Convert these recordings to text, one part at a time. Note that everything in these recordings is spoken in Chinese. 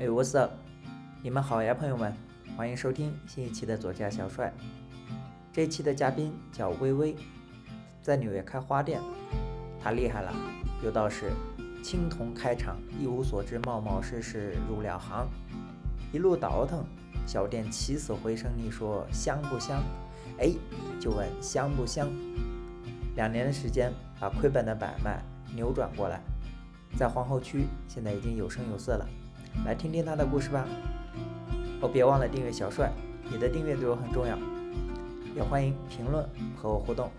哎，What's up？你们好呀，朋友们，欢迎收听新一期的左家小帅。这期的嘉宾叫微微，在纽约开花店，他厉害了，有道是青铜开场，一无所知，冒冒失失入了行，一路倒腾，小店起死回生。你说香不香？哎，就问香不香？两年的时间，把亏本的买卖扭转过来，在皇后区现在已经有声有色了。来听听他的故事吧。哦，别忘了订阅小帅，你的订阅对我很重要。也欢迎评论和我互动。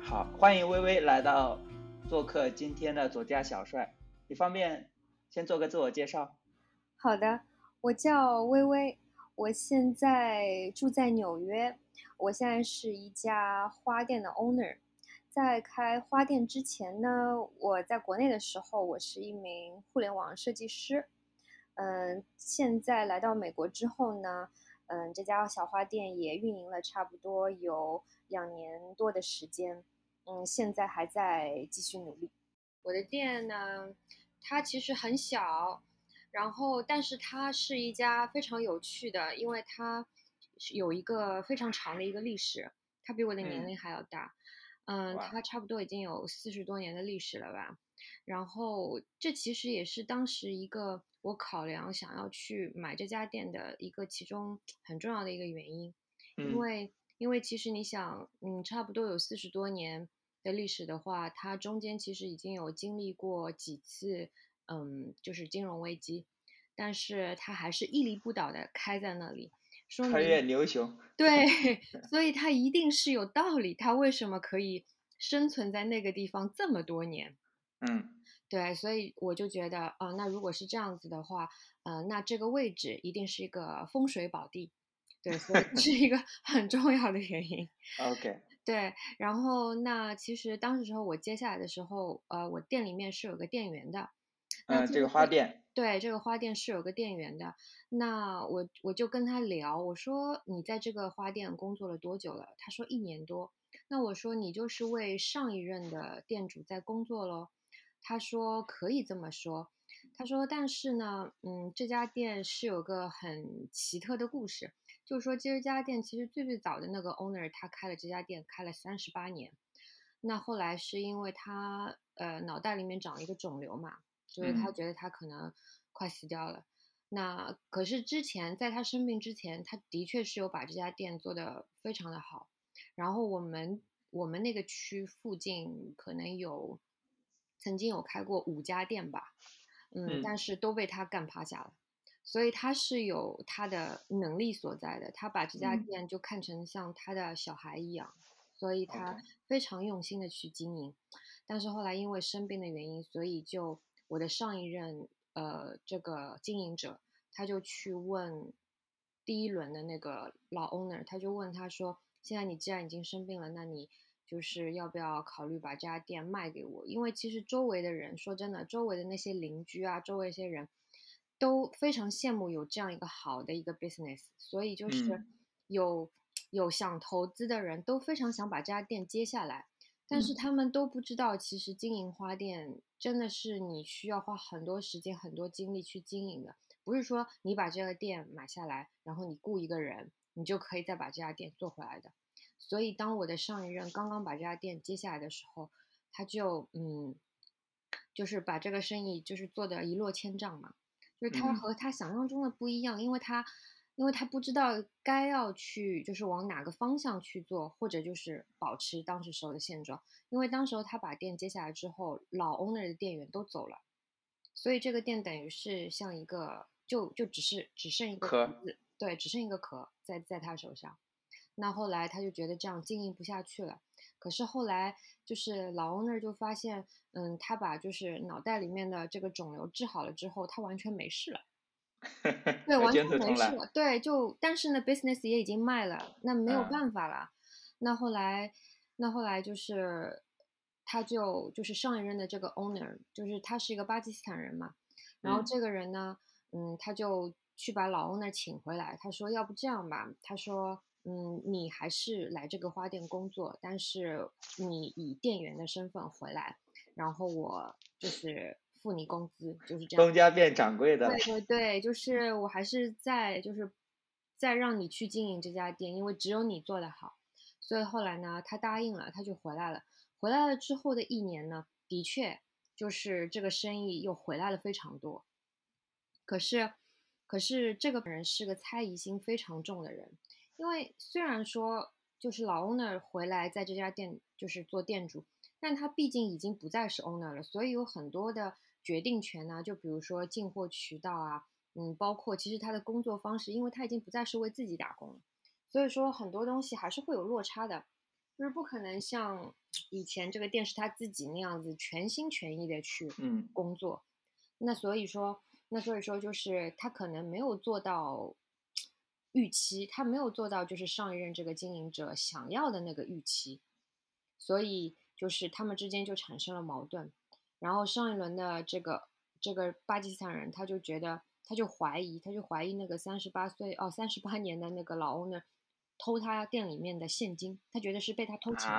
好，欢迎微微来到做客今天的左家小帅。你方便先做个自我介绍？好的，我叫微微。我现在住在纽约，我现在是一家花店的 owner。在开花店之前呢，我在国内的时候，我是一名互联网设计师。嗯，现在来到美国之后呢，嗯，这家小花店也运营了差不多有两年多的时间。嗯，现在还在继续努力。我的店呢，它其实很小。然后，但是它是一家非常有趣的，因为它有一个非常长的一个历史，它比我的年龄还要大，嗯，它差不多已经有四十多年的历史了吧。然后，这其实也是当时一个我考量想要去买这家店的一个其中很重要的一个原因，因为因为其实你想，嗯，差不多有四十多年的历史的话，它中间其实已经有经历过几次。嗯，就是金融危机，但是它还是屹立不倒的开在那里，说穿越牛熊。对，所以它一定是有道理，它为什么可以生存在那个地方这么多年？嗯，对，所以我就觉得，啊，那如果是这样子的话，呃，那这个位置一定是一个风水宝地，对，所以 是一个很重要的原因。OK，对，然后那其实当时时候我接下来的时候，呃，我店里面是有个店员的。嗯，这个花店对，这个花店是有个店员的。那我我就跟他聊，我说你在这个花店工作了多久了？他说一年多。那我说你就是为上一任的店主在工作喽？他说可以这么说。他说但是呢，嗯，这家店是有个很奇特的故事，就是说这家店其实最最早的那个 owner 他开了这家店开了三十八年，那后来是因为他呃脑袋里面长了一个肿瘤嘛。所以他觉得他可能快死掉了。那可是之前在他生病之前，他的确是有把这家店做得非常的好。然后我们我们那个区附近可能有曾经有开过五家店吧，嗯，但是都被他干趴下了。所以他是有他的能力所在的，他把这家店就看成像他的小孩一样，所以他非常用心的去经营。但是后来因为生病的原因，所以就。我的上一任呃，这个经营者，他就去问第一轮的那个老 owner，他就问他说：“现在你既然已经生病了，那你就是要不要考虑把这家店卖给我？因为其实周围的人，说真的，周围的那些邻居啊，周围一些人都非常羡慕有这样一个好的一个 business，所以就是有有想投资的人都非常想把这家店接下来。”但是他们都不知道，其实经营花店真的是你需要花很多时间、很多精力去经营的，不是说你把这个店买下来，然后你雇一个人，你就可以再把这家店做回来的。所以，当我的上一任刚刚把这家店接下来的时候，他就嗯，就是把这个生意就是做的一落千丈嘛，就是他和他想象中的不一样，因为他。因为他不知道该要去，就是往哪个方向去做，或者就是保持当时时候的现状。因为当时候他把店接下来之后，老 owner 的店员都走了，所以这个店等于是像一个，就就只是只剩一个壳，对，只剩一个壳在在他手上。那后来他就觉得这样经营不下去了。可是后来就是老 owner 就发现，嗯，他把就是脑袋里面的这个肿瘤治好了之后，他完全没事了。对，完全没事。对，就但是呢，business 也已经卖了，那没有办法了。那后来，那后来就是，他就就是上一任的这个 owner，就是他是一个巴基斯坦人嘛。然后这个人呢，嗯，他就去把老 owner 请回来。他说：“要不这样吧？”他说：“嗯，你还是来这个花店工作，但是你以店员的身份回来。”然后我就是付你工资，就是这样。东家变掌柜的。对对对，就是我还是在就是再让你去经营这家店，因为只有你做得好。所以后来呢，他答应了，他就回来了。回来了之后的一年呢，的确就是这个生意又回来了非常多。可是，可是这个人是个猜疑心非常重的人，因为虽然说就是老 owner 回来在这家店就是做店主，但他毕竟已经不再是 owner 了，所以有很多的决定权呢，就比如说进货渠道啊，嗯，包括其实他的工作方式，因为他已经不再是为自己打工了。所以说很多东西还是会有落差的，就是不可能像 以前这个店是他自己那样子全心全意的去工作。那所以说，那所以说就是他可能没有做到 预期，他没有做到就是上一任这个经营者想要的那个预期，所以就是他们之间就产生了矛盾。然后上一轮的这个这个巴基斯坦人他就觉得他就怀疑，他就怀疑那个三十八岁哦三十八年的那个老 owner。偷他店里面的现金，他觉得是被他偷钱，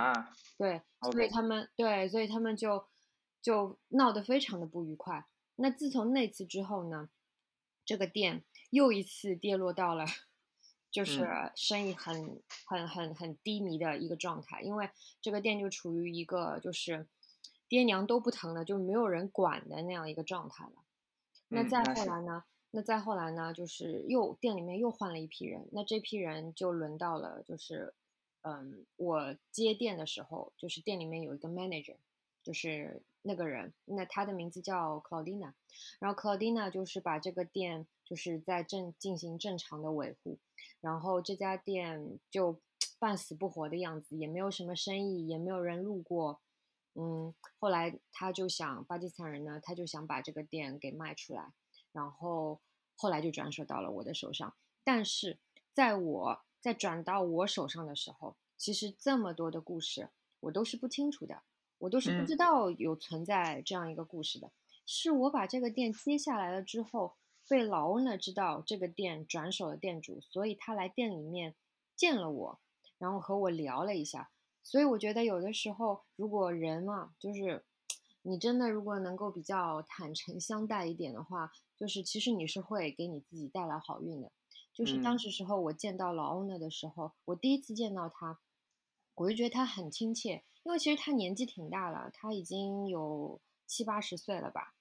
对，所以他们对，所以他们就就闹得非常的不愉快。那自从那次之后呢，这个店又一次跌落到了就是生意很很很很低迷的一个状态，因为这个店就处于一个就是爹娘都不疼了，就没有人管的那样一个状态了。那再后来呢？那再后来呢，就是又店里面又换了一批人，那这批人就轮到了，就是，嗯，我接店的时候，就是店里面有一个 manager，就是那个人，那他的名字叫 Claudina，然后 Claudina 就是把这个店就是在正进行正常的维护，然后这家店就 半死不活的样子，也没有什么生意，也没有人路过，嗯，后来他就想巴基斯坦人呢，他就想把这个店给卖出来。然后后来就转手到了我的手上，但是在我在转到我手上的时候，其实这么多的故事我都是不清楚的，我都是不知道有存在这样一个故事的。是我把这个店接下来了之后，被老 owner 知道这个店转手的店主，所以他来店里面见了我，然后和我聊了一下。所以我觉得有的时候，如果人嘛，就是。你真的如果能够比较坦诚相待一点的话，就是其实你是会给你自己带来好运的。就是当时时候我见到老 owner 的时候，我第一次见到他，我就觉得他很亲切，因为其实他年纪挺大了，他已经有七八十岁了吧。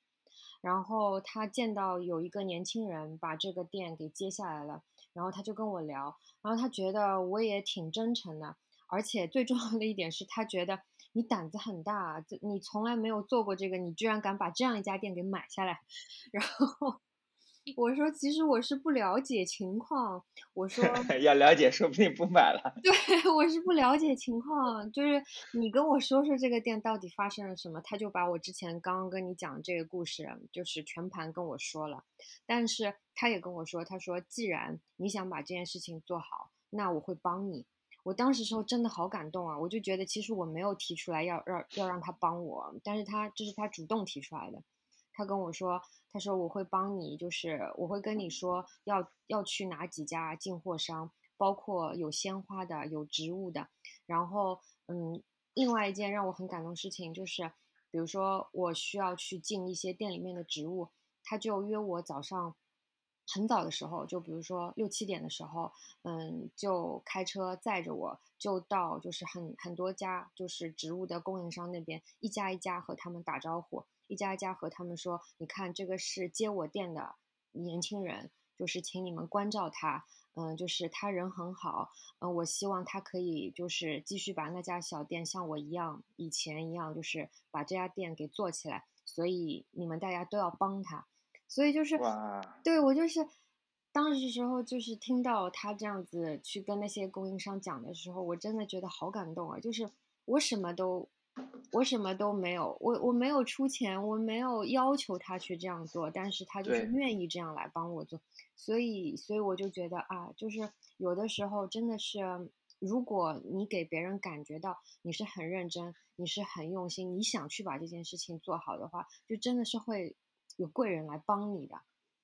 然后他见到有一个年轻人把这个店给接下来了，然后他就跟我聊，然后他觉得我也挺真诚的，而且最重要的一点是他觉得。你胆子很大，这你从来没有做过这个，你居然敢把这样一家店给买下来。然后我说，其实我是不了解情况。我说 要了解，说不定不买了。对，我是不了解情况，就是你跟我说说这个店到底发生了什么，他就把我之前刚刚跟你讲这个故事，就是全盘跟我说了。但是他也跟我说，他说既然你想把这件事情做好，那我会帮你。我当时时候真的好感动啊！我就觉得其实我没有提出来要让要让他帮我，但是他这是他主动提出来的。他跟我说，他说我会帮你，就是我会跟你说要要去哪几家进货商，包括有鲜花的、有植物的。然后，嗯，另外一件让我很感动事情就是，比如说我需要去进一些店里面的植物，他就约我早上。很早的时候，就比如说六七点的时候，嗯，就开车载着我，就到就是很很多家就是植物的供应商那边，一家一家和他们打招呼，一家一家和他们说，你看这个是接我店的年轻人，就是请你们关照他，嗯，就是他人很好，嗯，我希望他可以就是继续把那家小店像我一样以前一样，就是把这家店给做起来，所以你们大家都要帮他。所以就是，对我就是，当时时候就是听到他这样子去跟那些供应商讲的时候，我真的觉得好感动啊！就是我什么都，我什么都没有，我我没有出钱，我没有要求他去这样做，但是他就是愿意这样来帮我做，所以所以我就觉得啊，就是有的时候真的是，如果你给别人感觉到你是很认真，你是很用心，你想去把这件事情做好的话，就真的是会。有贵人来帮你的，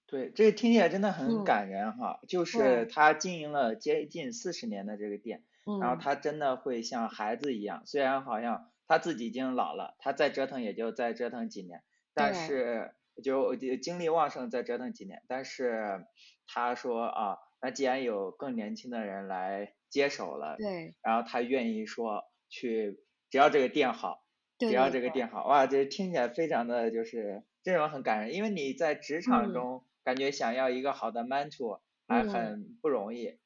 对，这个听起来真的很感人哈。就是他经营了接近四十年的这个店，然后他真的会像孩子一样，虽然好像他他自己已经老了，他再折腾也就再折腾几年，但是就就精力旺盛再折腾几年，但是他说啊，那既然有更年轻的人来接手了，对。然后他愿意说去，只要这个店好，只要这个店好，哇，这听起来非常的就是这种很感人，因为你在职场嗯。中感觉想要一个好的 mentor 还嗯。很不容易，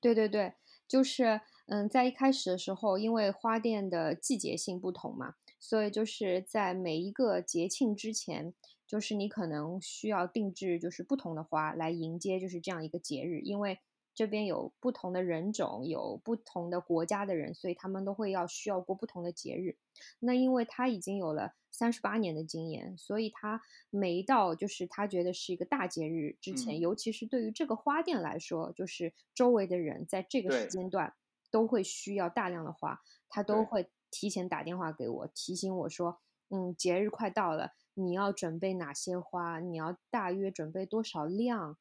对对对，就是嗯，在一开始的时候，因为花店的季节性不同嘛，所以就是在每一个节庆之前，就是你可能需要定制就是不同的花来迎接就是这样一个节日，因为这边有不同的人种，有不同的国家的人，所以他们都会要需要过不同的节日。那因为他已经有了三十八年的经验，所以他每一到就是他觉得是一个大节日之前，嗯。尤其是对于这个花店来说，就是周围的人在这个时间段都会需要大量的花，他都会提前打电话给我，提醒我说，嗯，节日快到了，你要准备哪些花，你要大约准备多少量，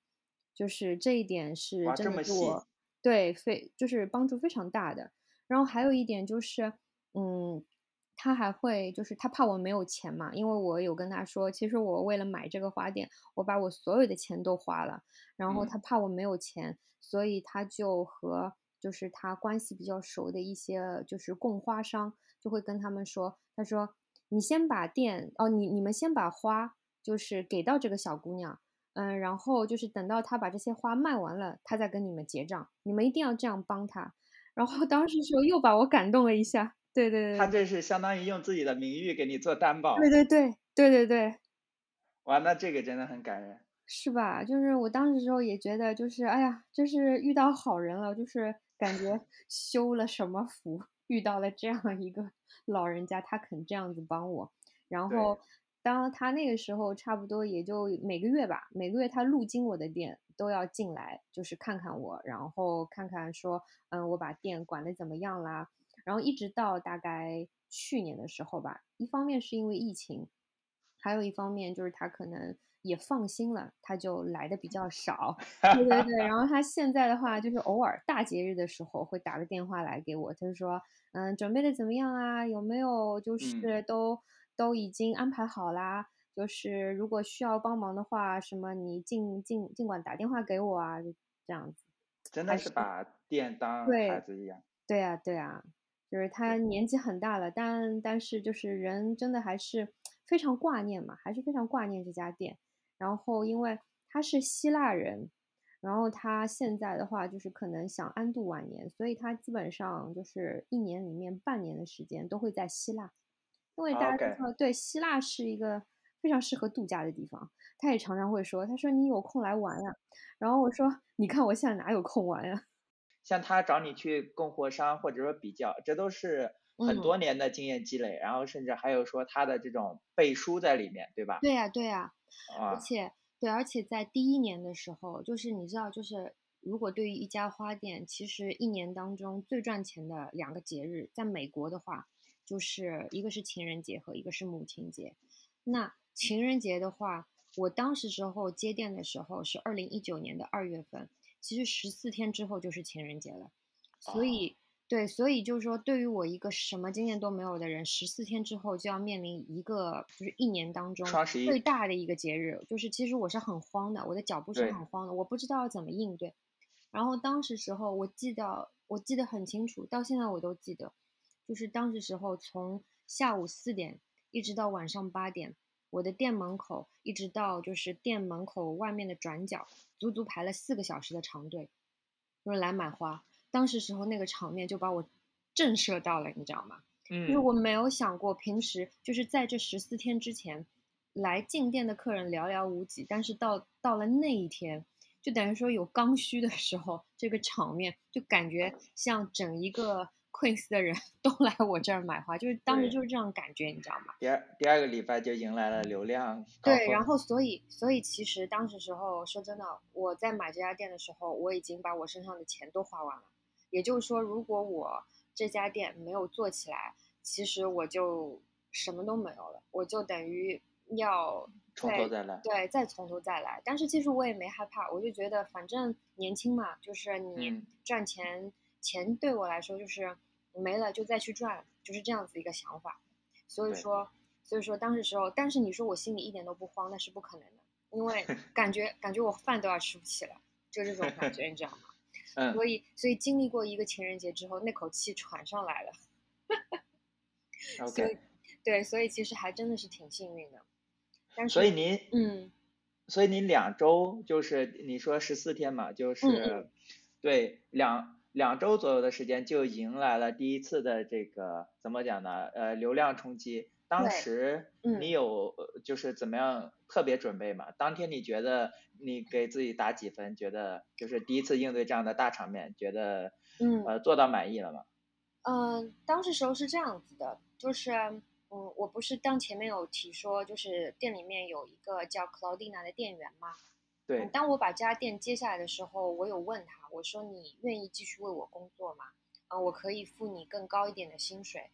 就是这一点是真的对我对非就是帮助非常大的。然后还有一点就是，嗯，他还会就是他怕我没有钱嘛，因为我有跟他说，其实我为了买这个花店，我把我所有的钱都花了，然后嗯他怕我没有钱，所以他就和就是他关系比较熟的一些就是供花商就会跟他们说，他说你先把店哦，你你们先把花就是给到这个小姑娘。嗯，然后就是等到他把这些花卖完了，他再跟你们结账。你们一定要这样帮他。然后当时时候又把我感动了一下，对对对，他这是相当于用自己的名誉给你做担保，对对对对对对，哇，那这个真的很感人。是吧？就是我当时时候也觉得，就是哎呀，就是遇到好人了，就是感觉 修了什么福，遇到了这样一个老人家，他肯这样子帮我。然后当他那个时候差不多也就每个月吧，每个月他路经我的店都要进来，就是看看我，然后看看说，嗯，我把店管得怎么样啦。然后一直到大概去年的时候吧，一方面是因为疫情，还有一方面就是他可能也放心了，他就来的比较少。对对对，然后他现在的话，就是偶尔大节日的时候会打个电话来给我，他就说，嗯，准备的怎么样啊？有没有就嗯是都、都已经安排好啦？就是如果需要帮忙的话，什么你尽尽尽管打电话给我啊，就这样子。真的是把店当对孩子一样。对呀，对呀，就是他年纪很大了，但但是就是人真的还是非常挂念嘛，还是非常挂念这家店。然后因为他是希腊人，然后他现在的话就是可能想安度晚年，所以他基本上就是一年里面半年的时间都会在希腊，因为大家知道，对，希腊是一个非常适合度假的地方。他也常常会说，他说你有空来玩呀，然后我说你看我现在哪有空玩呀？像他找你去供货商或者说比较，这都是很嗯多年的经验积累，然后甚至还有说他的这种背书在里面，对吧？对呀，对呀。而啊，且对，而且在第一年的时候，就是你知道，就是如果对于一家花店，其实一年当中最赚钱的两个节日，在美国的话，就是一个是情人节和一个是母亲节。那情人节的话，我当时时候接电的时候是二零一九年的二月份，其实十四天之后就是情人节了，所哦以。对，所以就是说，对于我一个什么经验都没有的人，十四天之后就要面临一个就是一年当中最大的一个节日，就是其实我是很慌的，我的脚步是很慌的，我不知道要怎么应对。然后当时时候，我记得我记得很清楚，到现在我都记得，就是当时时候从下午四点一直到晚上八点，我的店门口一直到就是店门口外面的转角，足足排了四个小时的长队，就是来买花。当时时候那个场面就把我震慑到了，你知道吗？就是嗯，我没有想过，平时就是在这十四天之前，来进店的客人寥寥无几，但是到到了那一天，就等于说有刚需的时候，这个场面就感觉像整一个 Queens 的人 都来我这儿买花，就是当时就是这样感觉，你知道吗？第二第二个礼拜就迎来了流量高对，然，后所以所以其实当时时候说真的，我在买这家店的时候，我已经把我身上的钱都花完了。也就是说，如果我这家店没有做起来，其实我就什么都没有了，我就等于要从头再来。对再从头再来。但是其实我也没害怕，我就觉得反正年轻嘛，就是你嗯赚钱，钱对我来说就是没了就再去赚，就是这样子一个想法。所以说，所以说当时时候，但是你说我心里一点都不慌，那是不可能的，因为 感觉感觉我饭都要吃不起了，就这种感觉，你知道吗？嗯，所以所以经历过一个情人节之后，那口气喘上来了。所 OK，以对，所以其实还真的是挺幸运的。但是，所以您嗯所以您两周就是你说十四天嘛，就嗯是对两两周左右的时间就迎来了第一次的这个怎么讲呢？呃，流量冲击。当时嗯你有呃就是怎么样特别准备吗？当天你觉得你给自己打几分？觉得就是第一次应对这样的大场面，觉得嗯呃做到满意了吗？嗯，当时时候是这样子的，就是嗯，我不是当前面有提说，就是店里面有一个叫 Claudina 的店员嘛。对嗯，当我把这家店接下来的时候，我有问他，我说你愿意继续为我工作吗？嗯，我可以付你更高一点的薪水。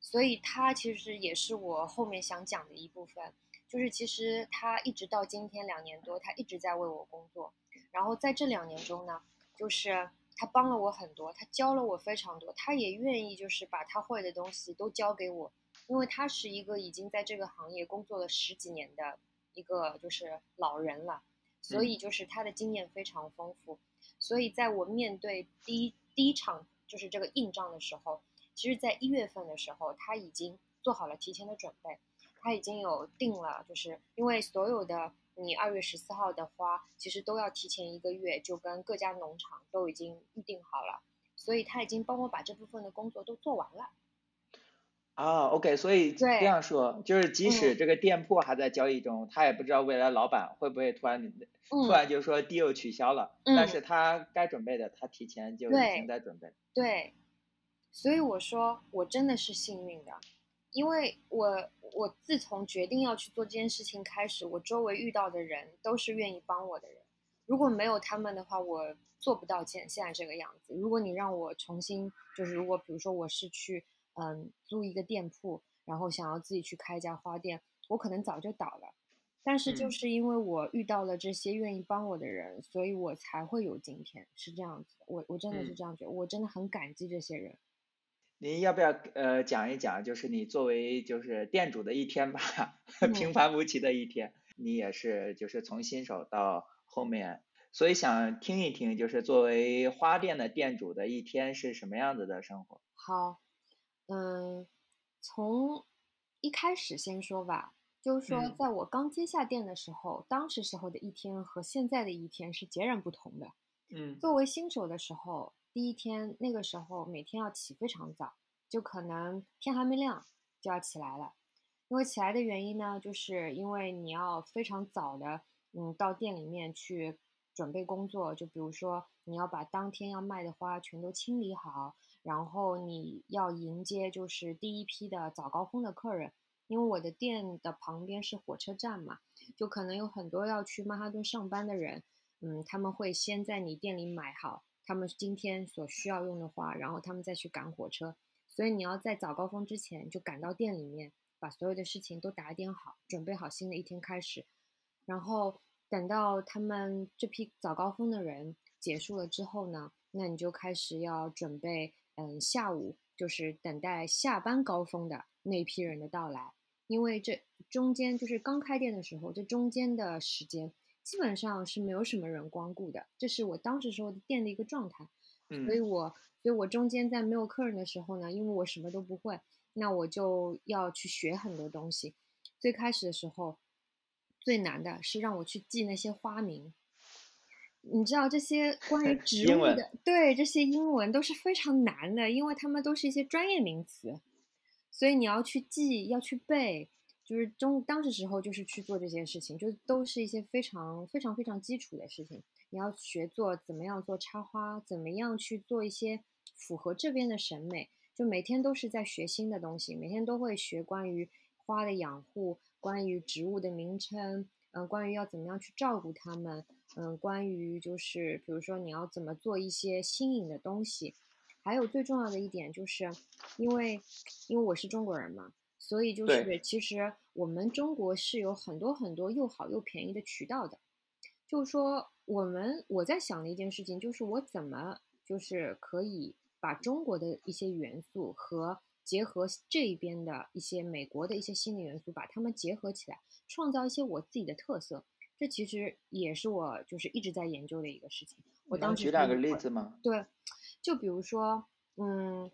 所以他其实也是我后面想讲的一部分，就是其实他一直到今天两年多，他一直在为我工作。然后在这两年中呢，就是他帮了我很多，他教了我非常多，他也愿意就是把他会的东西都教给我，因为他是一个已经在这个行业工作了十几年的一个就是老人了，所以就是他的经验非常丰富。所以在我面对第一第一场就是这个硬仗的时候，其实在一月份的时候，他已经做好了提前的准备，他已经有定了，就是因为所有的你二月十四号的花，其实都要提前一个月就跟各家农场都已经预定好了，所以他已经帮我把这部分的工作都做完了。啊，OK，所以这样说，就是即使嗯这个店铺还在交易中，他也不知道未来老板会不会突然突嗯，然就说 deal 取消了，但嗯是他该准备的，他提前就已经在准备。对，所以我说我真的是幸运的，因为我我自从决定要去做这件事情开始，我周围遇到的人都是愿意帮我的人。如果没有他们的话，我做不到现现在这个样子。如果你让我重新，就是如果比如说我是去嗯租一个店铺，然后想要自己去开一家花店，我可能早就倒了。但是就嗯是因为我遇到了这些愿意帮我的人，所以我才会有今天，是这样子。我我真的是嗯这样觉得，我真的很感激这些人。您要不要呃讲一讲，就是你作为就是店主的一天吧，嗯平凡无奇的一天，你也是就是从新手到后面，所以想听一听，就是作为花店的店主的一天是什么样子的生活？好，嗯，从一开始先说吧，就是说，嗯在我刚接下店的时候，当时时候的一天和现在的一天是截然不同的。嗯作为新手的时候，第一天那个时候每天要起非常早，就可能天还没亮就要起来了。因为起来的原因呢，就是因为你要非常早的，嗯，到店里面去准备工作。就比如说，你要把当天要卖的花全都清理好，然后你要迎接就是第一批的早高峰的客人。因为我的店的旁边是火车站嘛，就可能有很多要去曼哈顿上班的人，嗯，他们会先在你店里买好他们今天所需要用的花，然后他们再去赶火车。所以你要在早高峰之前就赶到店里面，把所有的事情都打点好，准备好新的一天开始。然后等到他们这批早高峰的人结束了之后呢，那你就开始要准备，嗯，下午就是等待下班高峰的那一批人的到来。因为这中间就是刚开店的时候，这中间的时间基本上是没有什么人光顾的，这是我当时时候的店的一个状态。所以嗯我，所以我中间在没有客人的时候呢，因为我什么都不会，那我就要去学很多东西。最开始的时候，最难的是让我去记那些花名。你知道这些 关于植物的，对这些英文都是非常难的，因为他们都是一些专业名词，所以你要去记，要去背。就是中当时时候就是去做这些事情，就都是一些非常非常非常基础的事情。你要学做怎么样做插花，怎么样去做一些符合这边的审美，就每天都是在学新的东西，每天都会学关于花的养护，关于植物的名称，嗯、关于要怎么样去照顾它们，嗯、关于就是比如说你要怎么做一些新颖的东西，还有最重要的一点就是，因为因为我是中国人嘛，所以就是其实我们中国是有很多很多又好又便宜的渠道的。就是说，我们我在想的一件事情，就是我怎么就是可以把中国的一些元素和结合这一边的一些美国的一些新的元素，把它们结合起来，创造一些我自己的特色。这其实也是我就是一直在研究的一个事情。我当时举两个例子吗？对，就比如说，嗯，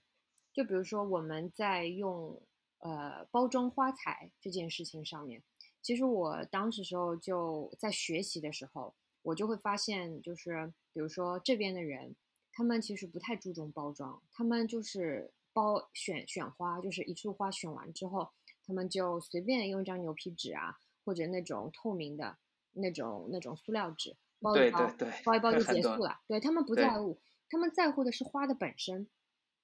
就比如说我们在用呃包装花材这件事情上面，其实我当时时候就在学习的时候，我就会发现，就是比如说这边的人，他们其实不太注重包装，他们就是包选选花，就是一束花选完之后，他们就随便用一张牛皮纸啊，或者那种透明的。那种那种塑料纸包一包，包一包就结束了。对他们不在乎，他们在乎的是花的本身。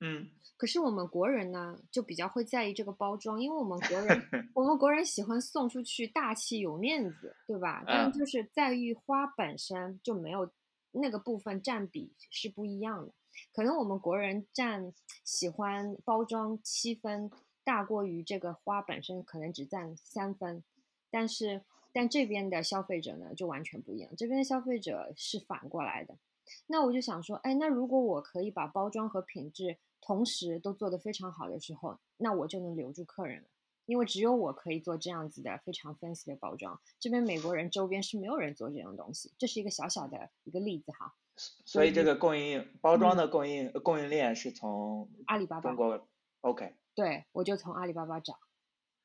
嗯。可是我们国人呢，就比较会在意这个包装，因为我们国人，我们国人喜欢送出去大气有面子，对吧？但就是在于花本身就没有那个部分占比是不一样的。可能我们国人占喜欢包装七分，大过于这个花本身可能只占三分，但是。但这边的消费者呢，就完全不一样。这边的消费者是反过来的。那我就想说，哎，那如果我可以把包装和品质同时都做得非常好的时候，那我就能留住客人了。因为只有我可以做这样子的非常 fancy 的包装。这边美国人周边是没有人做这种东西。这是一个小小的一个例子哈。所以这个供应包装的供应供应链是从阿里巴巴。中国 OK。对，我就从阿里巴巴找。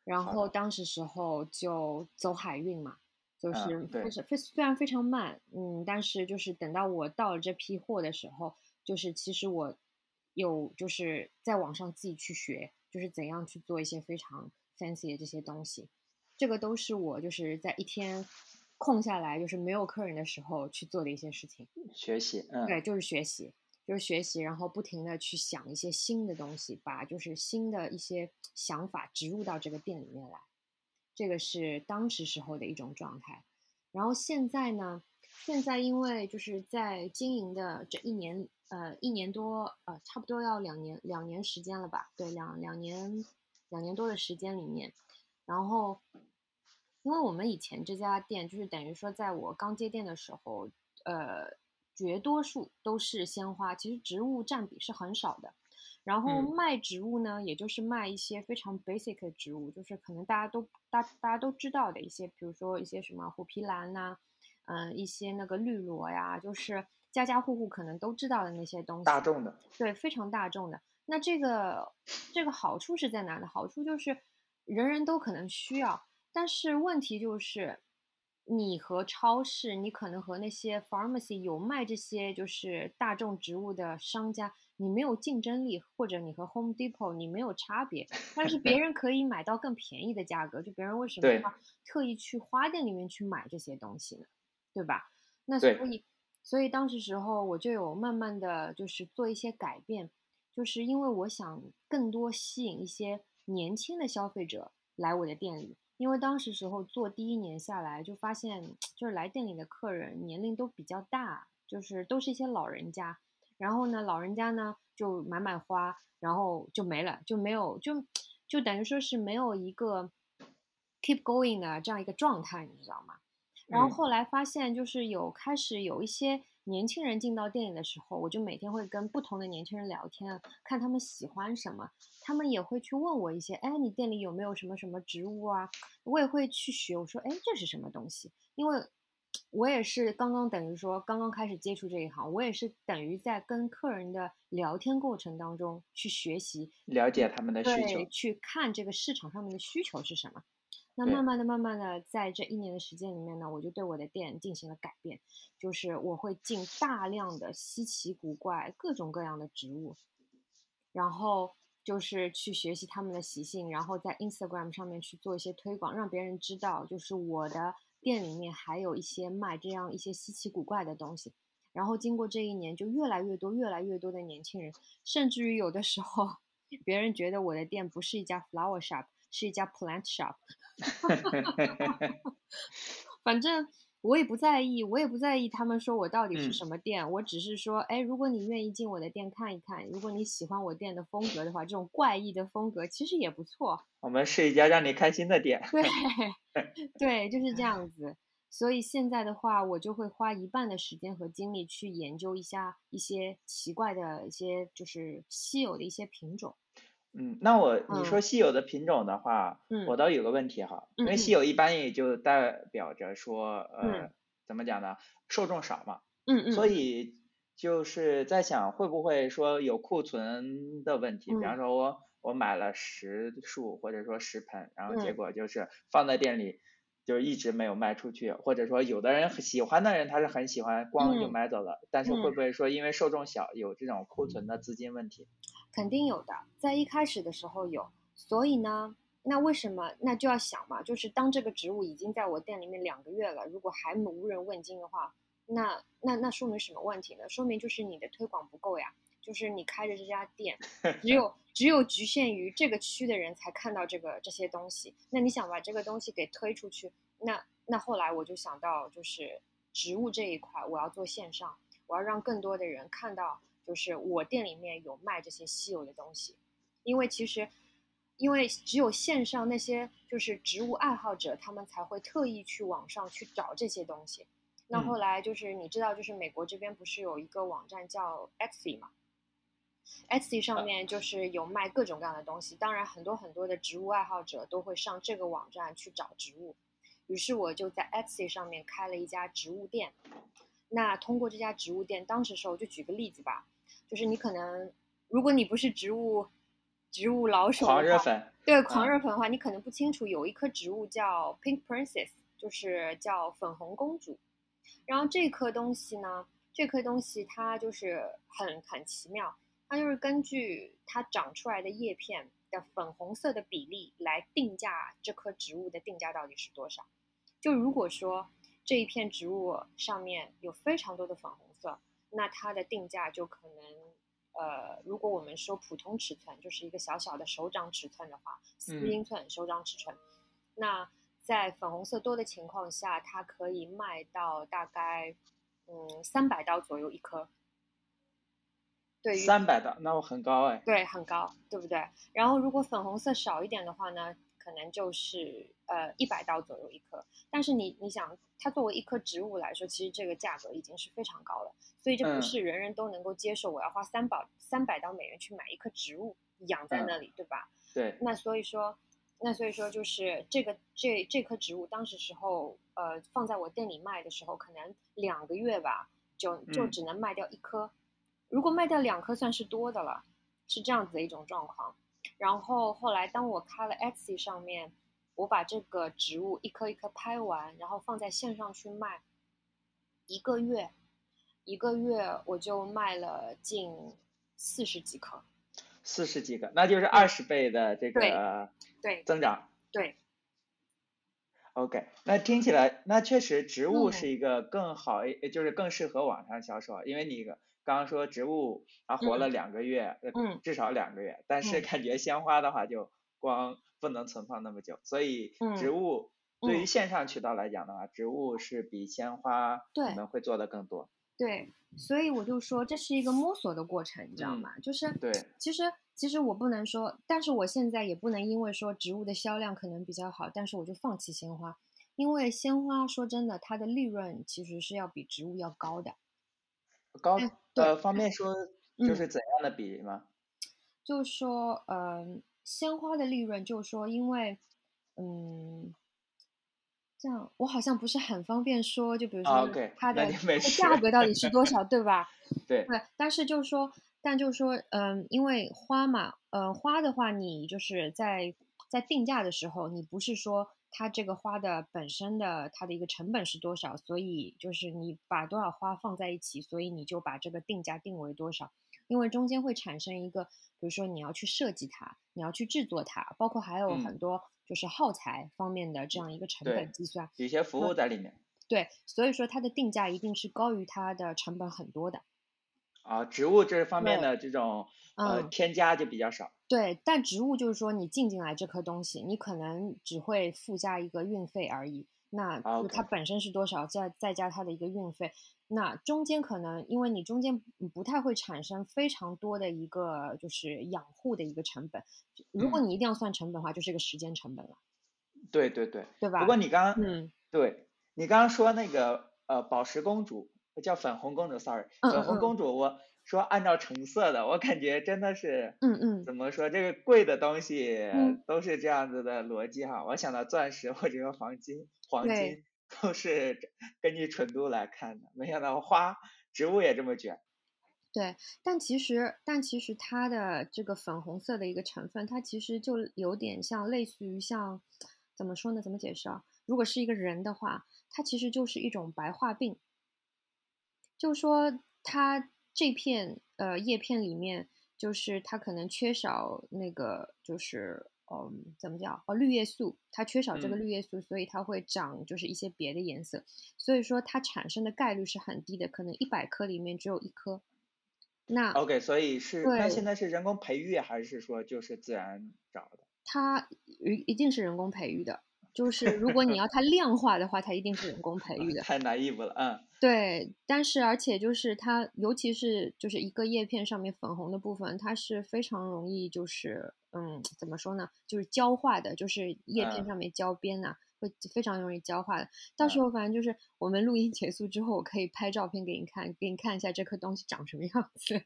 然后当时时候就走海运嘛，就是非常非虽然非常慢，嗯，但是就是等到我到了这批货的时候，就是其实我有就是在网上自己去学，就是怎样去做一些非常 fancy 的这些东西，这个都是我就是在一天空下来就是没有客人的时候去做的一些事情。学习，嗯，对，就是学习。就是学习，然后不停的去想一些新的东西，把就是新的一些想法植入到这个店里面来，这个是当时时候的一种状态。然后现在呢，现在因为就是在经营的这一年，呃，一年多，呃，差不多要两年，两年时间了吧？对，两两年，两年多的时间里面，然后，因为我们以前这家店就是等于说，在我刚接店的时候，呃。绝多数都是鲜花，其实植物占比是很少的。然后卖植物呢，也就是卖一些非常 basic 的植物，就是可能大家都大大家都知道的一些，比如说一些什么虎皮兰呐，嗯，一些那个绿萝呀，就是家家户户可能都知道的那些东西。大众的。对，非常大众的。那这个这个好处是在哪呢？好处就是人人都可能需要，但是问题就是。你和超市，你可能和那些 pharmacy 有卖这些就是大众植物的商家，你没有竞争力，或者你和 Home Depot 你没有差别，但是别人可以买到更便宜的价格，就别人为什么要特意去花店里面去买这些东西呢？对吧？那所以，所以当时时候我就有慢慢的就是做一些改变，就是因为我想更多吸引一些年轻的消费者来我的店里。因为当时时候做第一年下来，就发现就是来店里的客人年龄都比较大，就是都是一些老人家。然后呢，老人家呢就买买花，然后就没了，就没有就就等于说是没有一个 keep going 的这样一个状态，你知道吗？然后后来发现就是有开始有一些。年轻人进到店里的时候，我就每天会跟不同的年轻人聊天，看他们喜欢什么，他们也会去问我一些，哎，你店里有没有什么什么植物啊？我也会去学，我说，哎，这是什么东西？因为我也是刚刚等于说刚刚开始接触这一行，我也是等于在跟客人的聊天过程当中去学习，了解他们的需求，去看这个市场上面的需求是什么。那慢慢的、慢慢的，在这一年的时间里面呢，我就对我的店进行了改变，就是我会进大量的稀奇古怪、各种各样的植物，然后就是去学习他们的习性，然后在 Instagram 上面去做一些推广，让别人知道，就是我的店里面还有一些卖这样一些稀奇古怪的东西。然后经过这一年，就越来越多、越来越多的年轻人，甚至于有的时候，别人觉得我的店不是一家 flower shop。是一家 plant shop，反正我也不在意，我也不在意他们说我到底是什么店，我只是说，哎，如果你愿意进我的店看一看，如果你喜欢我店的风格的话，这种怪异的风格其实也不错。我们是一家让你开心的店。对，对，就是这样子。所以现在的话，我就会花一半的时间和精力去研究一下一些奇怪的一些就是稀有的一些品种。嗯，那我你嗯。说稀有的品种的话，嗯。我倒有个问题哈，因为嗯。稀有一般也就代表着说，呃嗯，怎么讲呢，受众少嘛，嗯嗯，所以就是在想会不会说有库存的问题，比方嗯。说我我买了十束或者说十盆，然后结嗯。果就是放在店里。就是一直没有卖出去，或者说有的人喜欢的人他是很喜欢，光就嗯。买走了，但是会嗯。不会说因为受众小有这种库存的资金问题？肯定有的，在一开始的时候有，所以呢，那为什么？那就要想嘛，就是当这个植物已经在我店里面两个月了，如果还无人问津的话，那那那说明什么问题呢？说明就是你的推广不够呀，就是你开的这家店，只有只有局限于这个区的人才看到这个这些东西，那你想把这个东西给推出去，那那后来我就想到就是植物这一块，我要做线上，我要让更多的人看到。就是我店里面有卖这些稀有的东西，因为其实，因为只有线上那些就是植物爱好者，他们才会特意去网上去找这些东西。那嗯后来就是你知道，就是美国这边不是有一个网站叫 Etsy 嘛？Etsy 上面就是有卖各种各样的东西，当然很多很多的植物爱好者都会上这个网站去找植物。于是我就在 Etsy 上面开了一家植物店。那通过这家植物店，当时时候就举个例子吧，就是你可能，如果你不是植物植物老手狂热粉，对狂嗯热粉的话，你可能不清楚有一棵植物叫 Pink Princess，就是叫粉红公主。然后这颗东西呢，这颗东西它就是很很奇妙，它就是根据它长出来的叶片的粉红色的比例来定价这棵植物的定价到底是多少。就如果说这一片植物上面有非常多的粉红色，那它的定价就可能，呃，如果我们说普通尺寸，就是一个小小的手掌尺寸的话，四嗯英寸手掌尺寸，那在粉红色多的情况下，它可以卖到大概嗯三百刀左右一颗。对于三百刀，那我很高哎。对，很高，对不对？然后如果粉红色少一点的话呢，可能就是呃一百刀左右一颗。但是你你想，它作为一棵植物来说，其实这个价格已经是非常高了，所以这不嗯是人人都能够接受。我要花三百三百刀美元去买一棵植物养在嗯那里，对吧？对，那所以说，那所以说就是这个这这棵植物当时时候呃放在我店里卖的时候，可能两个月吧，就就嗯只能卖掉一颗。如果卖掉两颗算是多的了，是这样子的一种状况。然后后来当我开了 Etsy 上面，我把这个植物一颗一颗拍完，然后放在线上去卖，一个月，一个月我就卖了近四十几颗。四十几个，那就是二十倍的这个对增长。对，OK，那听起来，那确实植物嗯是一个更好，呃就是更适合网上销售，因为你刚刚说植物它活了两个月，呃嗯至少两个月，但是嗯感觉鲜花的话就光不能存放那么久，所以嗯植物对于嗯线上渠道来讲的话，植物是比鲜花可能会做的更多。对，所以我就说这是一个摸索的过程，你知道嗯吗？就是对，其实其实我不能说，但是我现在也不能因为说植物的销量可能比较好，但是我就放弃鲜花，因为鲜花说真的，它的利润其实是要比植物要高的。高哎呃方便说就嗯是怎样的比例吗？就是说，嗯、鲜花的利润，就是说，因为，嗯，这样我好像不是很方便说，就比如啊说它的价格到底是多少，对吧？对，对，但是就是说，但就是说，嗯，因为花嘛，呃，花的话，你就是在在定价的时候，你不是说它这个花的本身的它的一个成本是多少，所以就是你把多少花放在一起，所以你就把这个定价定为多少，因为中间会产生一个，比如说你要去设计它，你要去制作它，包括还有嗯很多就是耗材方面的这样一个成本计算，有些服务在里面对，所以说它的定价一定是高于它的成本很多的。啊，植物这方面的这种呃嗯添加就比较少。对，但植物就是说，你进进来这颗东西，你可能只会附加一个运费而已。那它本身是多少，再再加它的一个运费，那中间可能因为你中间不太会产生非常多的一个就是养护的一个成本。如果嗯你一定要算成本的话，就是一个时间成本了，对对对。对吧？不过你刚刚嗯对你刚刚说那个呃宝石公主叫粉红公主，sorry，粉红公主我说按照成色的，我感觉真的是，嗯嗯，怎么说这个贵的东西嗯都是这样子的逻辑哈。我想到钻石或者说黄金，黄金都是根据纯度来看的，没想到花植物也这么卷。对，但其实，但其实它的这个粉红色的一个成分，它其实就有点像类似于像，怎么说呢？怎么解释啊？如果是一个人的话，它其实就是一种白化病，就说它这片呃叶片里面，就是它可能缺少那个就是嗯怎么讲哦绿叶素，它缺少这个嗯绿叶素，所以它会长就是一些别的颜色，所以说它产生的概率是很低的，可能一百颗里面只有一颗。那 OK，所以是那现在是人工培育还是说就是自然长的？它一一定是人工培育的，就是如果你要它量化的话，它一定是人工培育的。太 naive 了，嗯对，但是而且就是它，尤其是就是一个叶片上面粉红的部分，它是非常容易就是嗯怎么说呢，就是焦化的，就是叶片嗯上面焦边呐、会非常容易焦化的。到嗯时候反正就是我们录音结束之后，我可以拍照片给你看，给你看一下这颗东西长什么样子。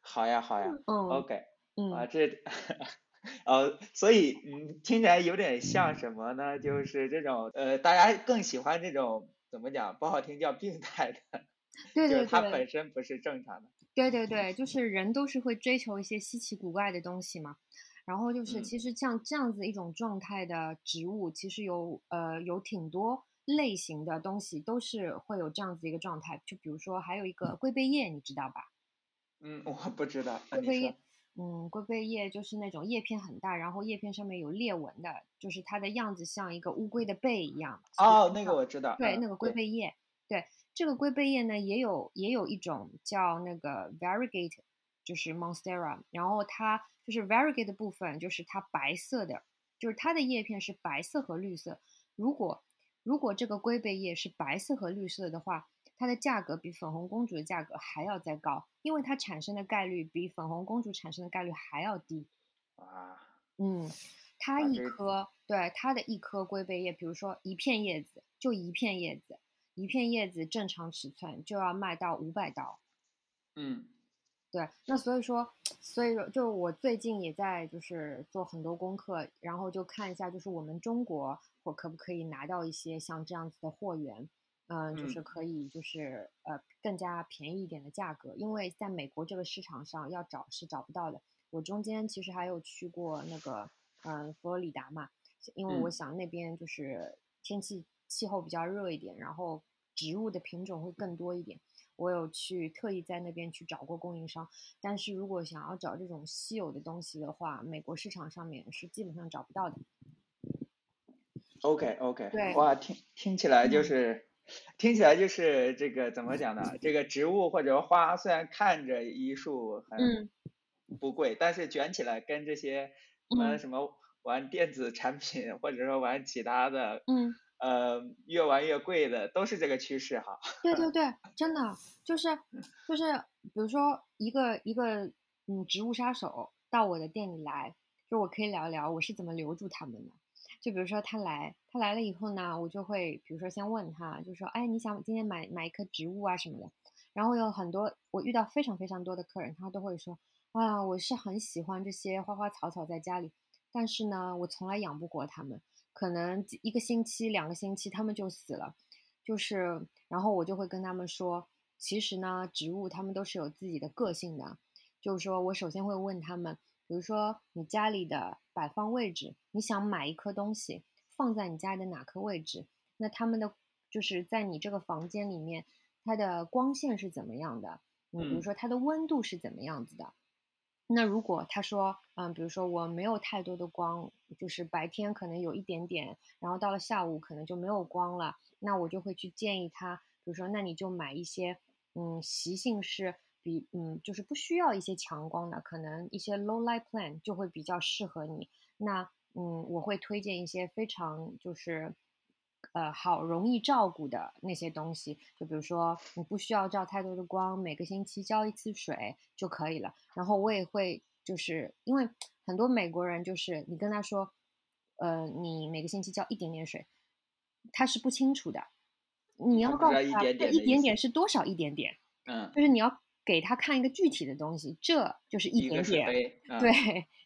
好呀好呀 嗯，OK。嗯啊，嗯这，呃，所以嗯，听起来有点像什么呢？就是这种呃，大家更喜欢这种怎么讲？不好听叫病态的，就是对对对。它本身不是正常的。对对对，就是人都是会追求一些稀奇古怪的东西嘛。然后就是，嗯其实像这样子一种状态的植物，其实有呃有挺多类型的东西都是会有这样子一个状态。就比如说还有一个龟背叶，你知道吧？嗯，我不知道，龟背叶，嗯，龟背叶就是那种叶片很大，然后叶片上面有裂纹的，就是它的样子像一个乌龟的背一样。哦，那个我知道，对，嗯那个龟背叶，对，这个龟背叶呢，也有也有一种叫那个 variegate，就是 monstera，然后它就是 variegate 的部分，就是它白色的，就是它的叶片是白色和绿色。如果如果这个龟背叶是白色和绿色的话，它的价格比粉红公主的价格还要再高，因为它产生的概率比粉红公主产生的概率还要低。啊，嗯，它一颗，对，它的一颗龟背叶，比如说一片叶子，就一片叶子，一片叶子正常尺寸就要卖到五百刀。嗯对，那所以说，所以说，就我最近也在就是做很多功课，然后就看一下，就是我们中国我可不可以拿到一些像这样子的货源，嗯，就是嗯可以就是呃更加便宜一点的价格，因为在美国这个市场上要找是找不到的。我中间其实还有去过那个嗯佛罗里达嘛，因为我嗯想那边就是天气气候比较热一点，然后植物的品种会更多一点。我有去特意在那边去找过供应商，但是如果想要找这种稀有的东西的话，美国市场上面是基本上找不到的。，OK OK，对哇，听听起来就嗯是。听起来就是这个怎么讲呢？这个植物或者花虽然看着一束很嗯不贵，但是卷起来跟这些呃嗯什么玩电子产品或者说玩其他的，嗯，呃越玩越贵的都是这个趋势哈。对对 对，真的就是就是，比如说一个一个嗯植物杀手到我的店里来，就我可以聊一聊我是怎么留住他们的。就比如说他来，他来了以后呢，我就会比如说先问他，就说，哎，你想今天买买一棵植物啊什么的。然后有很多我遇到非常非常多的客人，他都会说，啊，我是很喜欢这些花花草草在家里，但是呢，我从来养不活它们，可能一个星期、两个星期它们就死了。就是，然后我就会跟他们说，其实呢，植物它们都是有自己的个性的。就是说我首先会问他们，比如说你家里的摆放位置，你想买一颗东西放在你家的哪颗位置？那他们的就是在你这个房间里面，它的光线是怎么样的？你，比如嗯说它的温度是怎么样子的？那如果他说，嗯，比如说我没有太多的光，就是白天可能有一点点，然后到了下午可能就没有光了，那我就会去建议他，比如说，那你就买一些，嗯，习性是比，嗯，就是不需要一些强光的，可能一些 low light plant 就会比较适合你。那，嗯，我会推荐一些非常就是。呃，好容易照顾的那些东西，就比如说你不需要照太多的光，每个星期浇一次水就可以了。然后我也会，就是因为很多美国人就是你跟他说，呃，你每个星期浇一点点水，他是不清楚的。你要告诉他，这一点点是多少一点点，嗯就是你要给他看一个具体的东西，这就是一点点，啊对，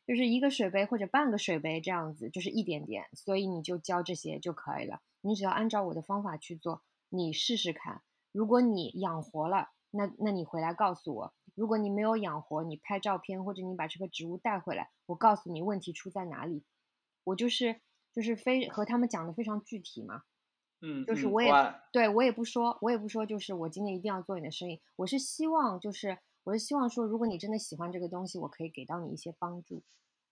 就是一个水杯或者半个水杯这样子，就是一点点，所以你就教这些就可以了。你只要按照我的方法去做，你试试看。如果你养活了，那那你回来告诉我；如果你没有养活，你拍照片或者你把这个植物带回来，我告诉你问题出在哪里。我就是就是非和他们讲的非常具体嘛，嗯，嗯就是我也哇对我也不说，我也不说，就是我今天一定要做你的生意。我是希望，就是我是希望说，如果你真的喜欢这个东西，我可以给到你一些帮助。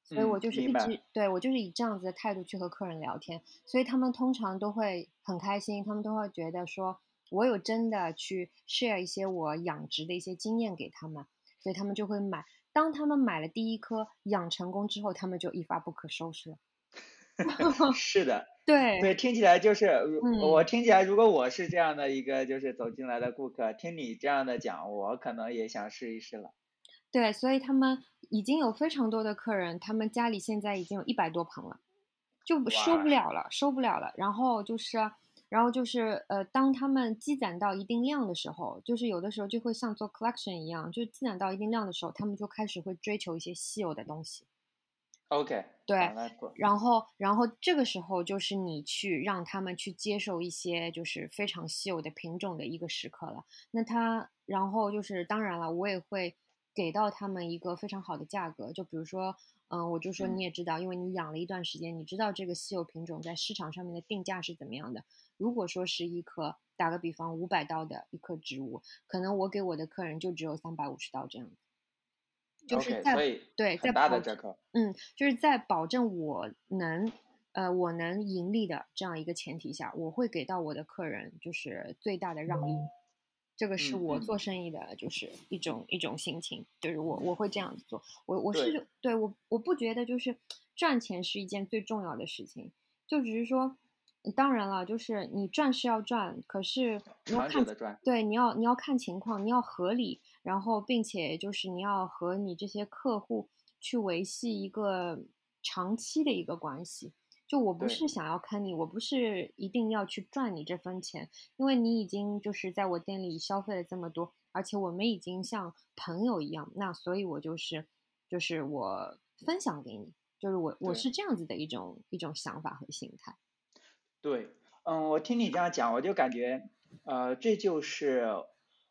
所以我嗯就是一直对我就是以这样子的态度去和客人聊天，所以他们通常都会很开心，他们都会觉得说我有真的去 share 一些我养殖的一些经验给他们，所以他们就会买。当他们买了第一颗养成功之后，他们就一发不可收拾了。是的，对对，听起来就是，嗯我听起来，如果我是这样的一个就是走进来的顾客，听你这样的讲，我可能也想试一试了。对，所以他们已经有非常多的客人，他们家里现在已经有一百多盆了，就收不了了，收不了了。然后就是，然后就是，呃，当他们积攒到一定量的时候，就是有的时候就会像做 collection 一样，就积攒到一定量的时候，他们就开始会追求一些稀有的东西。OK，对然后，然后这个时候就是你去让他们去接受一些就是非常稀有的品种的一个时刻了。那他，然后就是当然了，我也会给到他们一个非常好的价格。就比如说，嗯，我就说嗯你也知道，因为你养了一段时间，你知道这个稀有品种在市场上面的定价是怎么样的。如果说是一棵，打个比方，五百刀的一棵植物，可能我给我的客人就只有三百五十刀这样子。就是在对，在大保的折扣。嗯，就是在保证我能，呃，我能盈利的这样一个前提下，我会给到我的客人就是最大的让利。这个是我做生意的，就是一种一种心情，就是我我会这样子做。我我对是对我我不觉得就是赚钱是一件最重要的事情，就只是说，当然了，就是你赚是要赚，可是你要看对，你要你要看情况，你要合理，然后并且就是你要和你这些客户去维系一个长期的一个关系。就我不是想要坑你，我不是一定要去赚你这分钱，因为你已经就是在我店里消费了这么多，而且我们已经像朋友一样，那所以我就是就是我分享给你，就是我我是这样子的一种一种想法和心态。对，嗯，我听你这样讲，我就感觉，呃，这就是，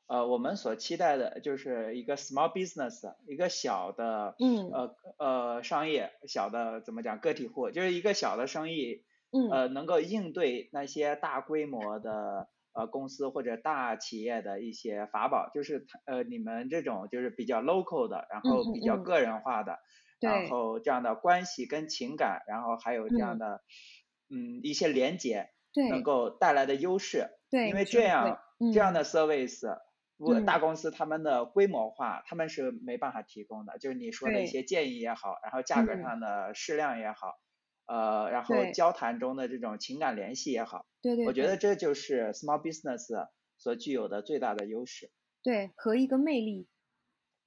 呃，我们所期待的，就是一个 small business，一个小的，嗯。呃呃，商业，小的怎么讲，个体户，就是一个小的生意，嗯。呃，能够应对那些大规模的呃公司或者大企业的一些法宝，就是呃你们这种就是比较 local 的，然后比较个人化的，然后这样的关系跟情感，然后还有这样嗯。的嗯一些连接，对能够带来的优势，对，因为这样嗯。这样的 service。如果嗯。大公司他们的规模化，他们是没办法提供的，就是你说的一些建议也好，然后价格嗯。上的适量也好，呃，然后交谈中的这种情感联系也好，对对，对我觉得这就是 small business 所具有的最大的优势，对和一个魅力，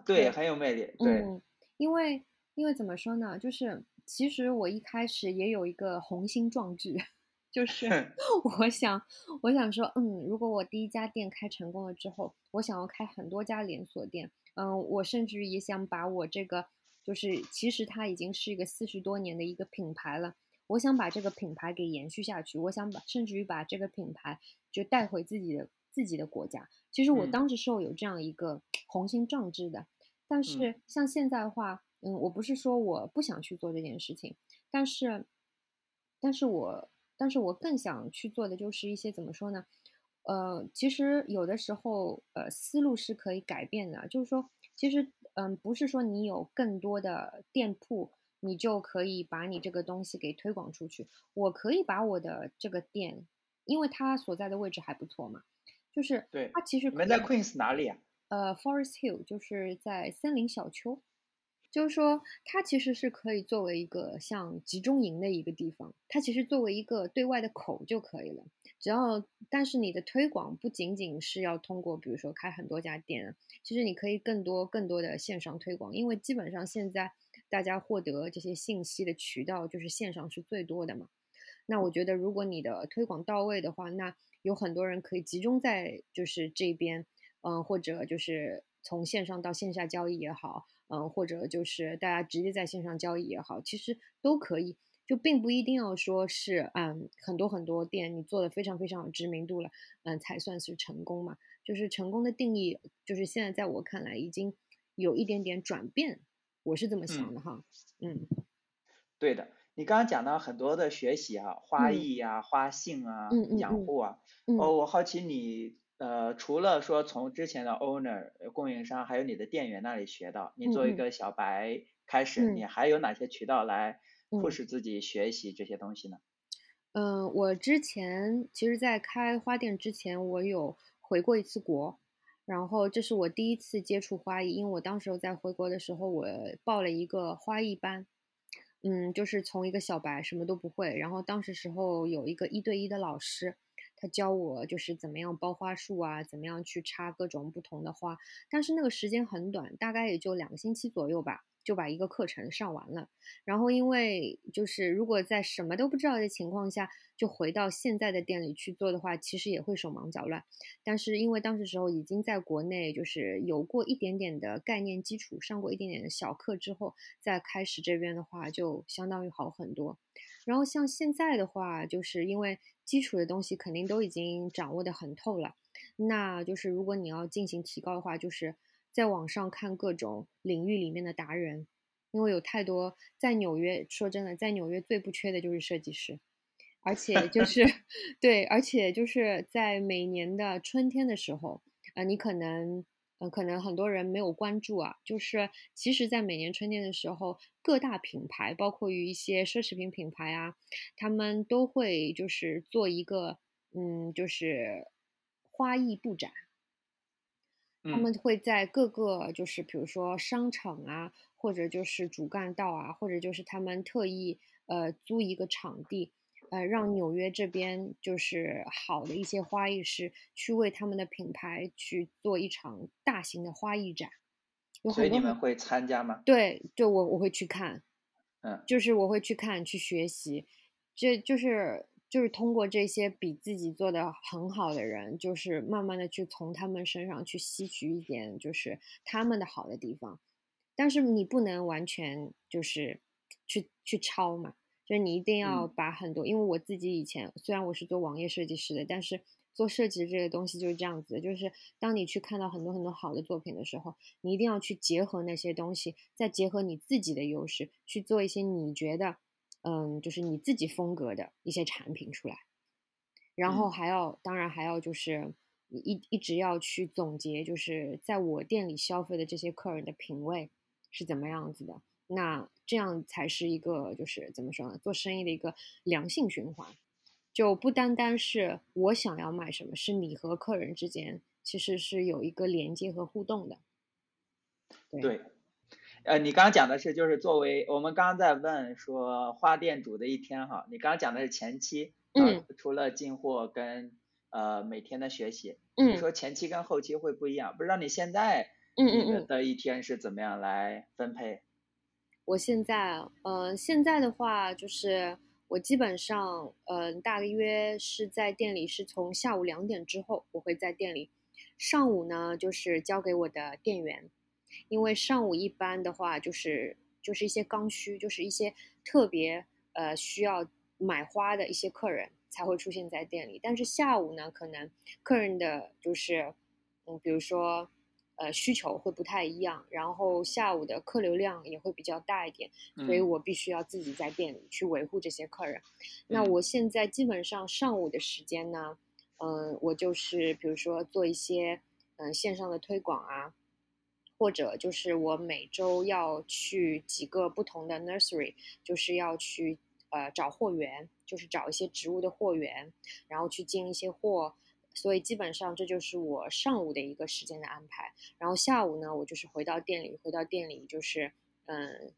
对，对很有魅力，对，嗯，因为因为怎么说呢，就是其实我一开始也有一个雄心壮志，就 是我想我想说，嗯，如果我第一家店开成功了之后，我想要开很多家连锁店，嗯，我甚至于也想把我这个就是其实它已经是一个四十多年的一个品牌了。我想把这个品牌给延续下去，我想把甚至于把这个品牌就带回自己的自己的国家。其实我嗯当时是有这样一个雄心壮志的，但是像现在的话，嗯，我不是说我不想去做这件事情，但是，但是我，但是我更想去做的就是一些怎么说呢？呃，其实有的时候，呃，思路是可以改变的。就是说，其实，嗯，不是说你有更多的店铺，你就可以把你这个东西给推广出去。我可以把我的这个店，因为它所在的位置还不错嘛，就是对它其实你们在 Queens 哪里啊？呃，Forest Hill 就是在森林小丘，就是说它其实是可以作为一个像集中营的一个地方，它其实作为一个对外的口就可以了。只要，但是你的推广不仅仅是要通过，比如说开很多家店，其实你可以更多更多的线上推广，因为基本上现在大家获得这些信息的渠道就是线上是最多的嘛。那我觉得，如果你的推广到位的话，那有很多人可以集中在就是这边。嗯，或者就是从线上到线下交易也好，嗯，或者就是大家直接在线上交易也好，其实都可以，就并不一定要说是嗯很多很多店你做的非常非常有知名度了，嗯才算是成功嘛。就是成功的定义，就是现在在我看来已经有一点点转变，我是这么想的哈，嗯，对的。你刚刚讲到很多的学习啊，花艺啊，花性啊，养护啊，哦，我好奇你呃，除了说从之前的 owner 供应商，还有你的店员那里学到，你作为一个小白开始，你还有哪些渠道来迫使自己学习这些东西呢？嗯，我之前其实，在开花店之前，我有回过一次国，然后这是我第一次接触花艺，因为我当时在回国的时候，我报了一个花艺班。嗯，就是从一个小白什么都不会，然后当时时候有一个一对一的老师，他教我就是怎么样包花束啊，怎么样去插各种不同的花，但是那个时间很短，大概也就两个星期左右吧。就把一个课程上完了，然后因为就是如果在什么都不知道的情况下就回到现在的店里去做的话，其实也会手忙脚乱。但是因为当时时候已经在国内就是有过一点点的概念基础，上过一点点的小课之后，再开始这边的话就相当于好很多。然后像现在的话，就是因为基础的东西肯定都已经掌握的很透了，那就是如果你要进行提高的话，就是。在网上看各种领域里面的达人，因为有太多在纽约。说真的，在纽约最不缺的就是设计师，而且就 是对，而且就是在每年的春天的时候，呃，你可能，呃，可能很多人没有关注啊，就是其实，在每年春天的时候，各大品牌，包括于一些奢侈品品牌啊，他们都会就是做一个，嗯，就是花艺布展。他们会在各个就是比如说商场啊，或者就是主干道啊，或者就是他们特意呃租一个场地，呃让纽约这边就是好的一些花艺师去为他们的品牌去做一场大型的花艺展。所以你们会参加吗？对，就我我会去看，嗯，就是我会去看去学习，这就是。就是通过这些比自己做的很好的人，就是慢慢的去从他们身上去吸取一点，就是他们的好的地方。但是你不能完全就是去去抄嘛，就是你一定要把很多，因为我自己以前虽然我是做网页设计师的，但是做设计这个东西就是这样子，就是当你去看到很多很多好的作品的时候，你一定要去结合那些东西，再结合你自己的优势去做一些你觉得。嗯，就是你自己风格的一些产品出来，然后还要，当然还要就是你一一直要去总结，就是在我店里消费的这些客人的品味是怎么样子的，那这样才是一个就是怎么说呢，做生意的一个良性循环，就不单单是我想要卖什么，是你和客人之间其实是有一个连接和互动的，对。呃，你刚刚讲的是，就是作为我们刚刚在问说花店主的一天哈，你刚刚讲的是前期，嗯，除了进货跟呃每天的学习，嗯，你说前期跟后期会不一样，不知道你现在，嗯嗯嗯，的一天是怎么样来分配？我现在，呃，现在的话就是我基本上，呃，大约是在店里是从下午两点之后我会在店里，上午呢就是交给我的店员。因为上午一般的话，就是就是一些刚需，就是一些特别呃需要买花的一些客人才会出现在店里。但是下午呢，可能客人的就是嗯，比如说呃需求会不太一样，然后下午的客流量也会比较大一点，所以我必须要自己在店里去维护这些客人。那我现在基本上上午的时间呢，嗯，我就是比如说做一些嗯线上的推广啊。或者就是我每周要去几个不同的 nursery，就是要去呃找货源，就是找一些植物的货源，然后去进一些货，所以基本上这就是我上午的一个时间的安排。然后下午呢，我就是回到店里，回到店里就是嗯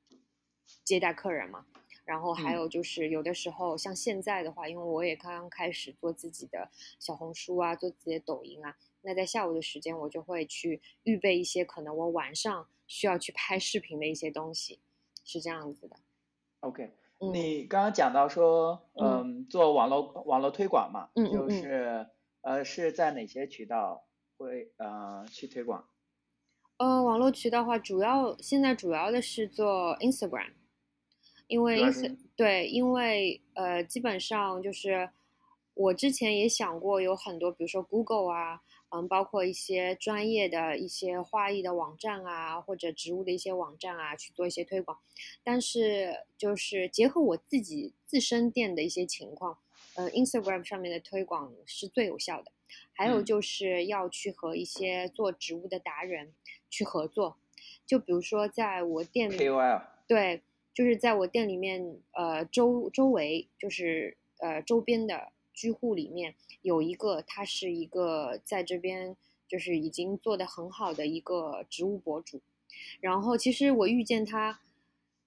接待客人嘛。然后还有就是有的时候像现在的话，因为我也刚刚开始做自己的小红书啊，做自己的抖音啊。那在下午的时间，我就会去预备一些可能我晚上需要去拍视频的一些东西，是这样子的。OK，你刚刚讲到说，嗯，做网络网络推广嘛，嗯就是呃是在哪些渠道会呃去推广？呃，网络渠道话，主要现在主要的是做 Instagram，因为对，因为呃，基本上就是我之前也想过有很多，比如说 Google 啊，嗯，包括一些专业的一些花艺的网站啊，或者植物的一些网站啊，去做一些推广，但是就是结合我自己自身店的一些情况，呃，Instagram 上面的推广是最有效的。还有就是要去和一些做植物的达人去合作，就比如说在我店里，对，就是在我店里面，呃，周周围就是呃周边的居户里面有一个，他是一个在这边就是已经做的很好的一个植物博主，然后其实我遇见他，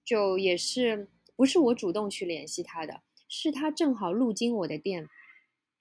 就也是不是我主动去联系他的，是他正好路经我的店。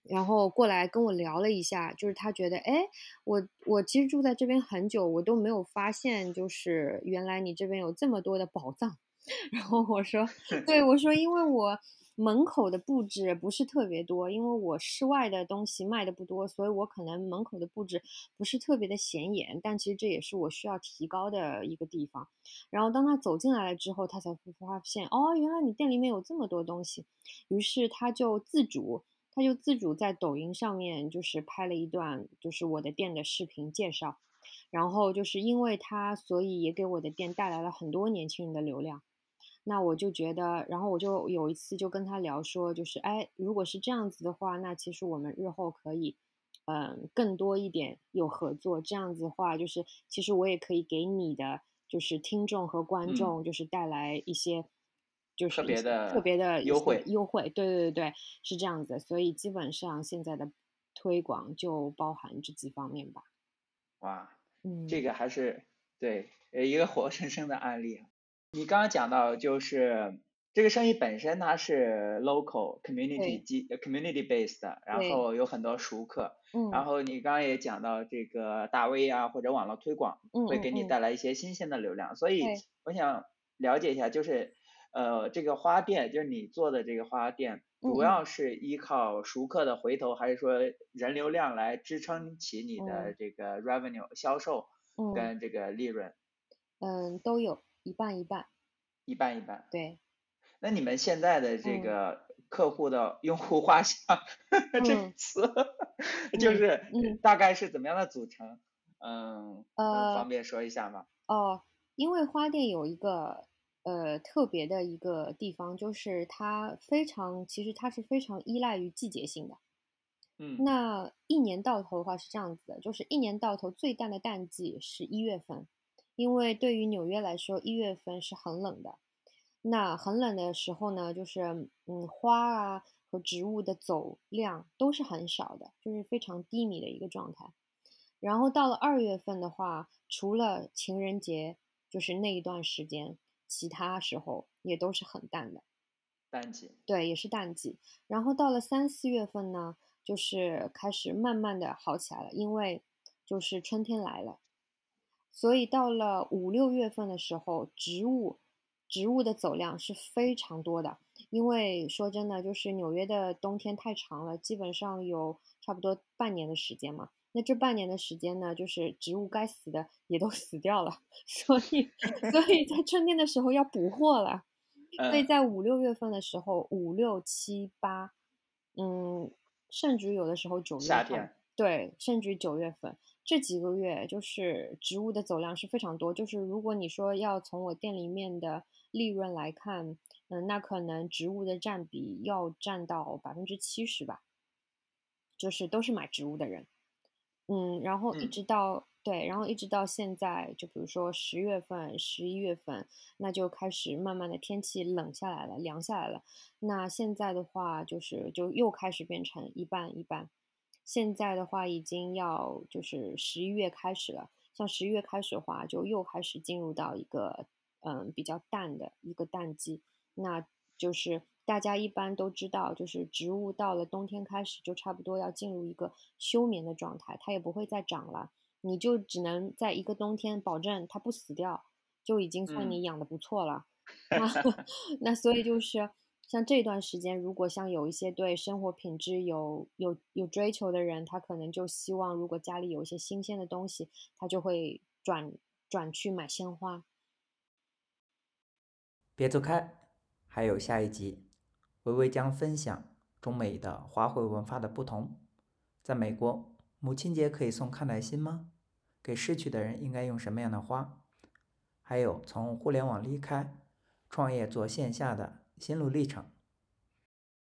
然后过来跟我聊了一下，就是他觉得，哎，我我其实住在这边很久，我都没有发现，就是原来你这边有这么多的宝藏。然后我说，对我说，因为我门口的布置不是特别多，因为我室外的东西卖的不多，所以我可能门口的布置不是特别的显眼。但其实这也是我需要提高的一个地方。然后当他走进来了之后，他才会发现，哦，原来你店里面有这么多东西。于是他就自主。他就自主在抖音上面就是拍了一段，就是我的店的视频介绍，然后就是因为他，所以也给我的店带来了很多年轻人的流量。那我就觉得，然后我就有一次就跟他聊说，就是哎，如果是这样子的话，那其实我们日后可以，嗯，更多一点有合作。这样子的话，就是其实我也可以给你的就是听众和观众，就是带来一些。就是特别的特别的优惠优惠，对对对对，是这样子，所以基本上现在的推广就包含这几方面吧。哇，嗯，这个还是对一个活生生的案例。你刚刚讲到就是这个生意本身它是 local community 基 community based 的，然后有很多熟客，嗯，然后你刚刚也讲到这个大 V 啊或者网络推广会给你带来一些新鲜的流量，所以我想了解一下就是。呃，这个花店就是你做的这个花店，主要是依靠熟客的回头，还是说人流量来支撑起你的这个 revenue 销售跟这个利润？嗯，都有一半一半。一半一半。对。那你们现在的这个客户的用户画像 这个词，就是大概是怎么样的组成？嗯，呃方便说一下吗？哦，因为花店有一个。呃，特别的一个地方就是它非常，其实它是非常依赖于季节性的。嗯，那一年到头的话是这样子的，就是一年到头最淡的淡季是一月份，因为对于纽约来说，一月份是很冷的。那很冷的时候呢，就是嗯，花啊和植物的走量都是很少的，就是非常低迷的一个状态。然后到了二月份的话，除了情人节，就是那一段时间。其他时候也都是很淡的，淡季，对，也是淡季。然后到了三四月份呢，就是开始慢慢的好起来了，因为就是春天来了。所以到了五六月份的时候，植物植物的走量是非常多的。因为说真的，就是纽约的冬天太长了，基本上有差不多半年的时间嘛。那这半年的时间呢，就是植物该死的也都 死掉了，所以，所以在春天的时候要补货了。所以在五六月份的时候，五六七八，嗯，甚至有的时候九月份，对，甚至于九月份这几个月，就是植物的走量是非常多。就是如果你说要从我店里面的利润来看，嗯，那可能植物的占比要占到百分之七十吧，就是都是买植物的人。嗯，然后一直到对，然后一直到现在，就比如说十月份、十一月份，那就开始慢慢的天气冷下来了，凉下来了。那现在的话，就是就又开始变成一半一半。现在的话，已经要就是十一月开始了，像十一月开始的话，就又开始进入到一个嗯比较淡的一个淡季，那就是。大家一般都知道，就是植物到了冬天开始，就差不多要进入一个休眠的状态，它也不会再长了。你就只能在一个冬天保证它不死掉，就已经算你养的不错了。那所以就是像这段时间，如果像有一些对生活品质有有有追求的人，他可能就希望，如果家里有一些新鲜的东西，他就会转转去买鲜花。别走开，还有下一集，微微将分享中美的花卉文化的不同。在美国，母亲节可以送康乃馨吗？给逝去的人应该用什么样的花？还有从互联网离开，创业做线下的心路历程。